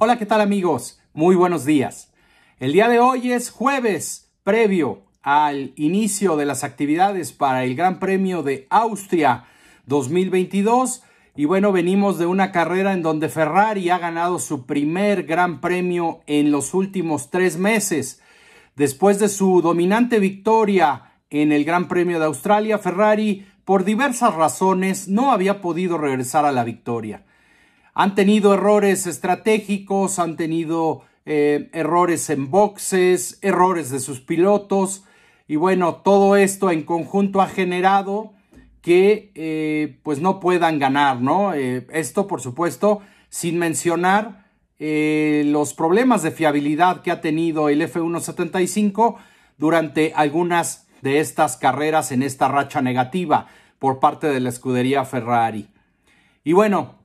Hola, ¿qué tal amigos? Muy buenos días. El día de hoy es jueves, previo al inicio de las actividades para el Gran Premio de Austria 2022. Y bueno, venimos de una carrera en donde Ferrari ha ganado su primer Gran Premio en los últimos tres meses. Después de su dominante victoria en el Gran Premio de Australia, Ferrari, por diversas razones, no había podido regresar a la victoria. Han tenido errores estratégicos, han tenido eh, errores en boxes, errores de sus pilotos. Y bueno, todo esto en conjunto ha generado que eh, pues no puedan ganar, ¿no? Eh, esto, por supuesto, sin mencionar los problemas de fiabilidad que ha tenido el F175 durante algunas de estas carreras en esta racha negativa por parte de la escudería Ferrari. Y bueno,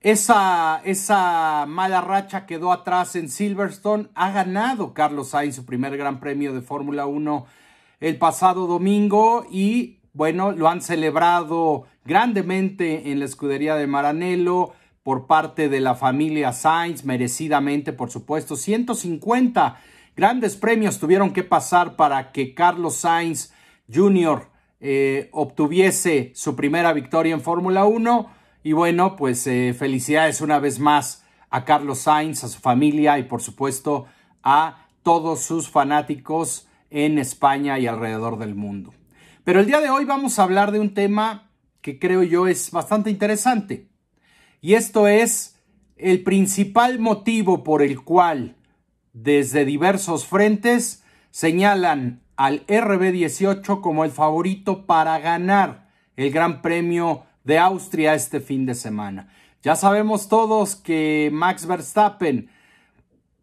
esa, esa mala racha quedó atrás en Silverstone. Ha ganado Carlos Sainz su primer gran premio de Fórmula 1 el pasado domingo y bueno, lo han celebrado grandemente en la escudería de Maranello por parte de la familia Sainz, merecidamente, por supuesto. 150 grandes premios tuvieron que pasar para que Carlos Sainz Jr. Eh, obtuviese su primera victoria en Fórmula 1 y bueno, pues eh, felicidades una vez más a Carlos Sainz, a su familia y por supuesto a todos sus fanáticos en España y alrededor del mundo. Pero el día de hoy vamos a hablar de un tema que creo yo es bastante interesante. Y esto es el principal motivo por el cual desde diversos frentes señalan al RB18 como el favorito para ganar el Gran Premio de Austria este fin de semana. Ya sabemos todos que Max Verstappen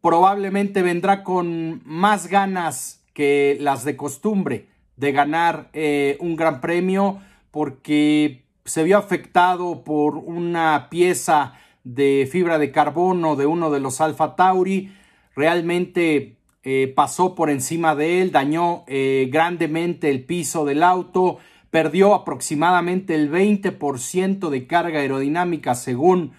probablemente vendrá con más ganas que las de costumbre de ganar eh, un gran premio porque se vio afectado por una pieza de fibra de carbono de uno de los Alfa Tauri. Realmente eh, pasó por encima de él, dañó eh, grandemente el piso del auto perdió aproximadamente el 20% de carga aerodinámica según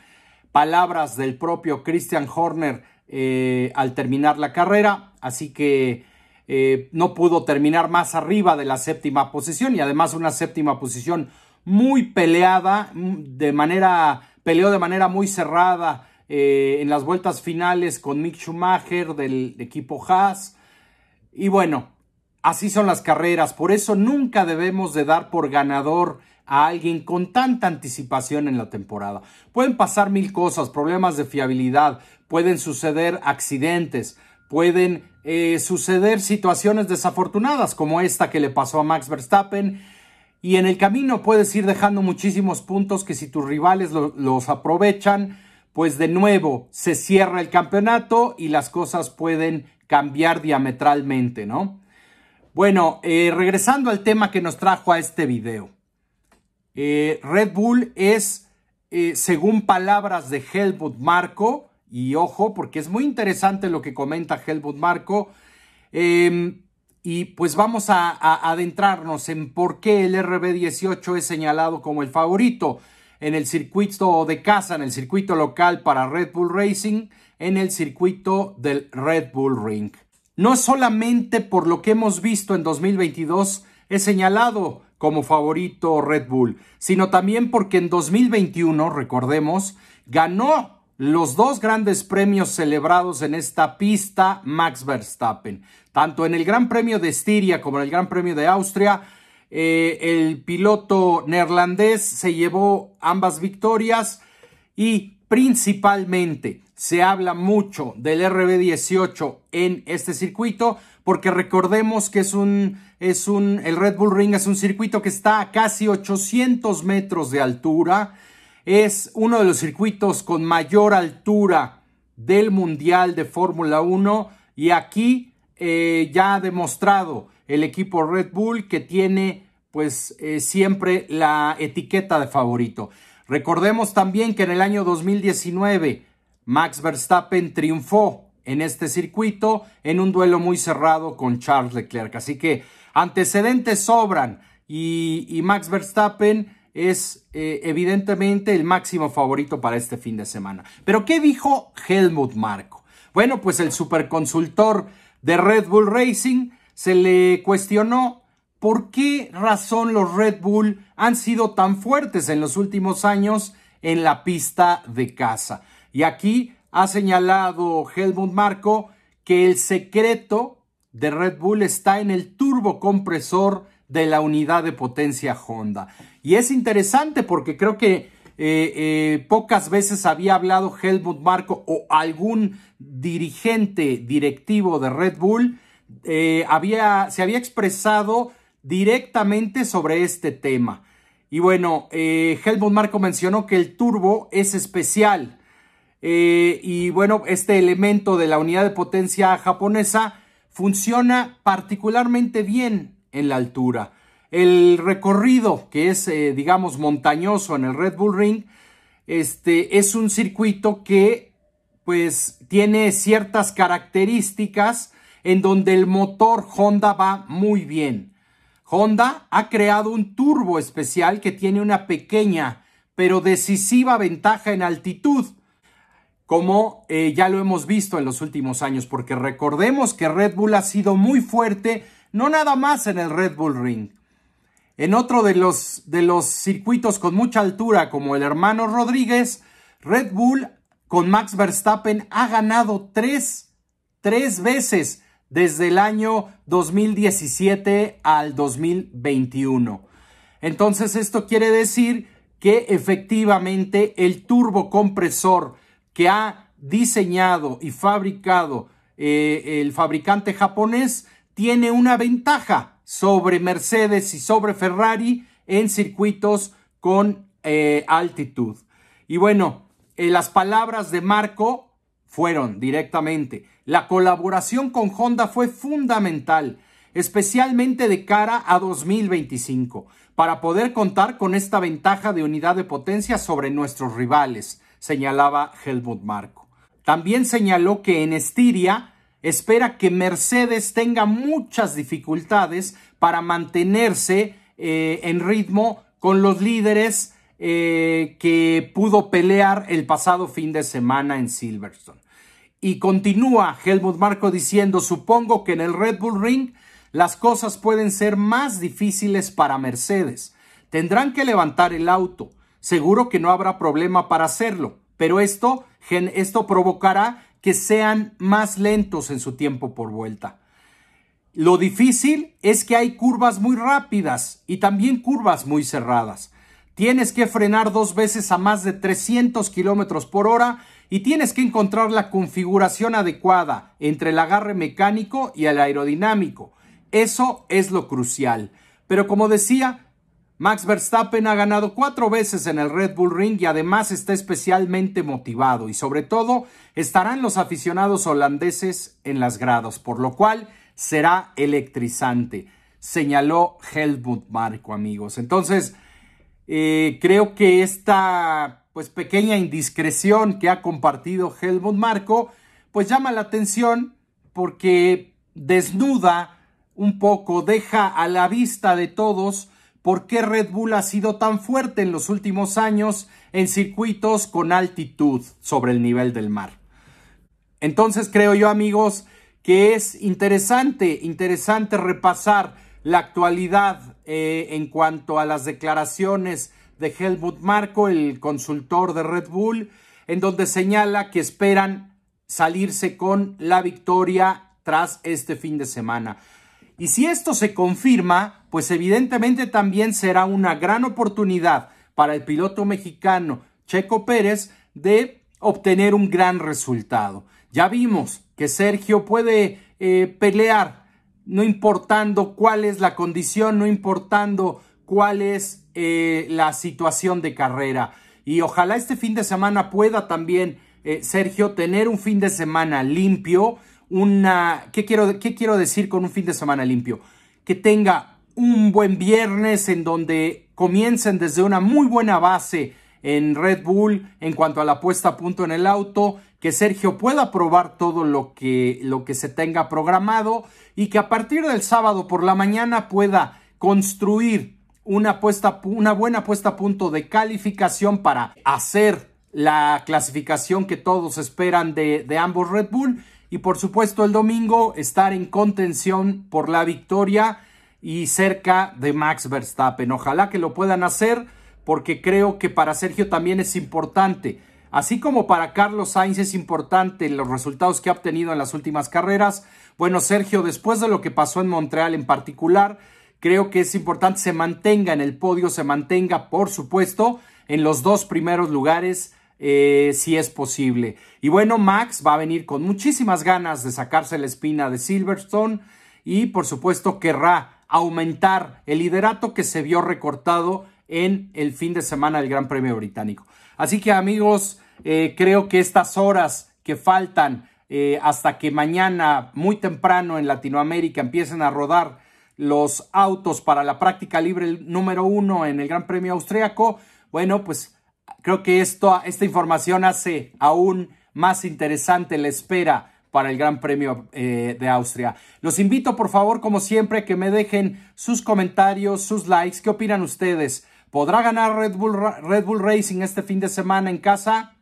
palabras del propio Christian Horner eh, al terminar la carrera, así que eh, no pudo terminar más arriba de la séptima posición y además una séptima posición muy peleada, de manera, peleó de manera muy cerrada eh, en las vueltas finales con Mick Schumacher del equipo Haas. Y bueno, Así son las carreras, por eso nunca debemos de dar por ganador a alguien con tanta anticipación en la temporada. Pueden pasar mil cosas, problemas de fiabilidad, pueden suceder accidentes, pueden eh, suceder situaciones desafortunadas como esta que le pasó a Max Verstappen y en el camino puedes ir dejando muchísimos puntos que si tus rivales los aprovechan, pues de nuevo se cierra el campeonato y las cosas pueden cambiar diametralmente, ¿no? Bueno, eh, regresando al tema que nos trajo a este video. Eh, Red Bull es, eh, según palabras de Helmut Marco, y ojo, porque es muy interesante lo que comenta Helmut Marco, em, y pues vamos a, a, adentrarnos en por qué el RB18 es señalado como el favorito en el circuito de casa, en el circuito local para Red Bull Racing, en el circuito del Red Bull Ring. No solamente por lo que hemos visto en 2022 es señalado como favorito Red Bull, sino también porque en 2021, recordemos, ganó los dos grandes premios celebrados en esta pista Max Verstappen. Tanto en el Gran Premio de Estiria como en el Gran Premio de Austria, eh, el piloto neerlandés se llevó ambas victorias y principalmente se habla mucho del RB18 en este circuito porque recordemos que es un, es un, el Red Bull Ring es un circuito que está a casi 800 metros de altura. Es uno de los circuitos con mayor altura del Mundial de Fórmula 1 y aquí eh, ya ha demostrado el equipo Red Bull que tiene pues eh, siempre la etiqueta de favorito. Recordemos también que en el año 2019 Max Verstappen triunfó en este circuito en un duelo muy cerrado con Charles Leclerc. Así que antecedentes sobran y, Max Verstappen es eh, evidentemente el máximo favorito para este fin de semana. Pero ¿qué dijo Helmut Marko? Bueno, pues el superconsultor de Red Bull Racing se le cuestionó por qué razón los Red Bull han sido tan fuertes en los últimos años en la pista de casa. Y aquí ha señalado Helmut Marko que el secreto de Red Bull está en el turbocompresor de la unidad de potencia Honda. Y es interesante porque creo que eh, eh, pocas veces había hablado Helmut Marko o algún dirigente directivo de Red Bull eh, había, se había expresado directamente sobre este tema. Y bueno, Helmut Marko mencionó que el turbo es especial. y bueno, este elemento de la unidad de potencia japonesa funciona particularmente bien en la altura. El recorrido, que es, eh, digamos, montañoso en el Red Bull Ring, este, es un circuito que, pues, tiene ciertas características en donde el motor Honda va muy bien. Honda ha creado un turbo especial que tiene una pequeña pero decisiva ventaja en altitud, como eh, ya lo hemos visto en los últimos años, porque recordemos que Red Bull ha sido muy fuerte, no nada más en el Red Bull Ring, en otro de los, de los circuitos con mucha altura, como el hermano Rodríguez, Red Bull con Max Verstappen ha ganado tres, tres veces desde el año 2017 al 2021. Entonces esto quiere decir que efectivamente el turbocompresor que ha diseñado y fabricado eh, el fabricante japonés tiene una ventaja sobre Mercedes y sobre Ferrari en circuitos con eh, altitud. Y bueno, eh, las palabras de Marco fueron directamente, la colaboración con Honda fue fundamental, especialmente de cara a 2025, para poder contar con esta ventaja de unidad de potencia sobre nuestros rivales, señalaba Helmut Marco. También señaló que en Estiria espera que Mercedes tenga muchas dificultades para mantenerse eh, en ritmo con los líderes eh, que pudo pelear el pasado fin de semana en Silverstone. Y continúa Helmut Marco diciendo, supongo que en el Red Bull Ring las cosas pueden ser más difíciles para Mercedes. Tendrán que levantar el auto. Seguro que no habrá problema para hacerlo, pero esto, esto provocará que sean más lentos en su tiempo por vuelta. Lo difícil es que hay curvas muy rápidas y también curvas muy cerradas. Tienes que frenar dos veces a más de 300 kilómetros por hora y tienes que encontrar la configuración adecuada entre el agarre mecánico y el aerodinámico. Eso es lo crucial. Pero como decía, Max Verstappen ha ganado cuatro veces en el Red Bull Ring y además está especialmente motivado y sobre todo estarán los aficionados holandeses en las grados, por lo cual será electrizante, señaló Helmut Marco, amigos. Entonces, eh, creo que esta pues pequeña indiscreción que ha compartido Helmut Marco, pues llama la atención porque desnuda un poco, deja a la vista de todos por qué Red Bull ha sido tan fuerte en los últimos años en circuitos con altitud sobre el nivel del mar. Entonces creo yo amigos que es interesante, interesante repasar la actualidad eh, en cuanto a las declaraciones de Helmut Marko, el consultor de Red Bull, en donde señala que esperan salirse con la victoria tras este fin de semana. Y si esto se confirma, pues evidentemente también será una gran oportunidad para el piloto mexicano Checo Pérez de obtener un gran resultado. Ya vimos que Sergio puede eh, pelear, no importando cuál es la condición, no importando cuál es eh, la situación de carrera. Y ojalá este fin de semana pueda también eh, Sergio tener un fin de semana limpio, una... ¿qué quiero, ¿Qué quiero decir con un fin de semana limpio? Que tenga un buen viernes en donde comiencen desde una muy buena base en Red Bull en cuanto a la puesta a punto en el auto, que Sergio pueda probar todo lo que, lo que se tenga programado y que a partir del sábado por la mañana pueda construir una, puesta, una buena puesta a punto de calificación para hacer la clasificación que todos esperan de, de ambos Red Bull y por supuesto el domingo estar en contención por la victoria y cerca de Max Verstappen. Ojalá que lo puedan hacer porque creo que para Sergio también es importante. Así como para Carlos Sainz es importante los resultados que ha obtenido en las últimas carreras. Bueno, Sergio, después de lo que pasó en Montreal en particular, creo que es importante se mantenga en el podio, se mantenga, por supuesto, en los dos primeros lugares, eh, si es posible. Y bueno, Max va a venir con muchísimas ganas de sacarse la espina de Silverstone y, por supuesto, querrá aumentar el liderato que se vio recortado en el fin de semana del Gran Premio Británico. Así que amigos, eh, creo que estas horas que faltan eh, hasta que mañana muy temprano en Latinoamérica empiecen a rodar los autos para la práctica libre número uno en el Gran Premio Austriaco, bueno, pues creo que esto, esta información hace aún más interesante la espera para el Gran Premio eh, de Austria. Los invito, por favor, como siempre, que me dejen sus comentarios, sus likes. ¿Qué opinan ustedes? ¿Podrá ganar Red Bull, Red Bull Racing este fin de semana en casa?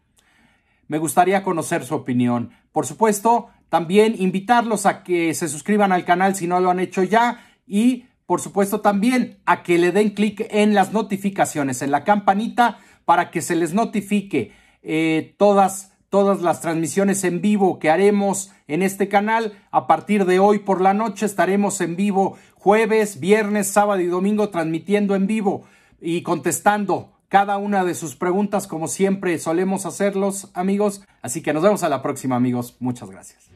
Me gustaría conocer su opinión. Por supuesto, también invitarlos a que se suscriban al canal si no lo han hecho ya y por supuesto también a que le den clic en las notificaciones, en la campanita para que se les notifique eh, todas todas las transmisiones en vivo que haremos en este canal. A partir de hoy por la noche estaremos en vivo jueves, viernes, sábado y domingo transmitiendo en vivo y contestando cada una de sus preguntas como siempre solemos hacerlos amigos. Así que nos vemos a la próxima amigos. Muchas gracias.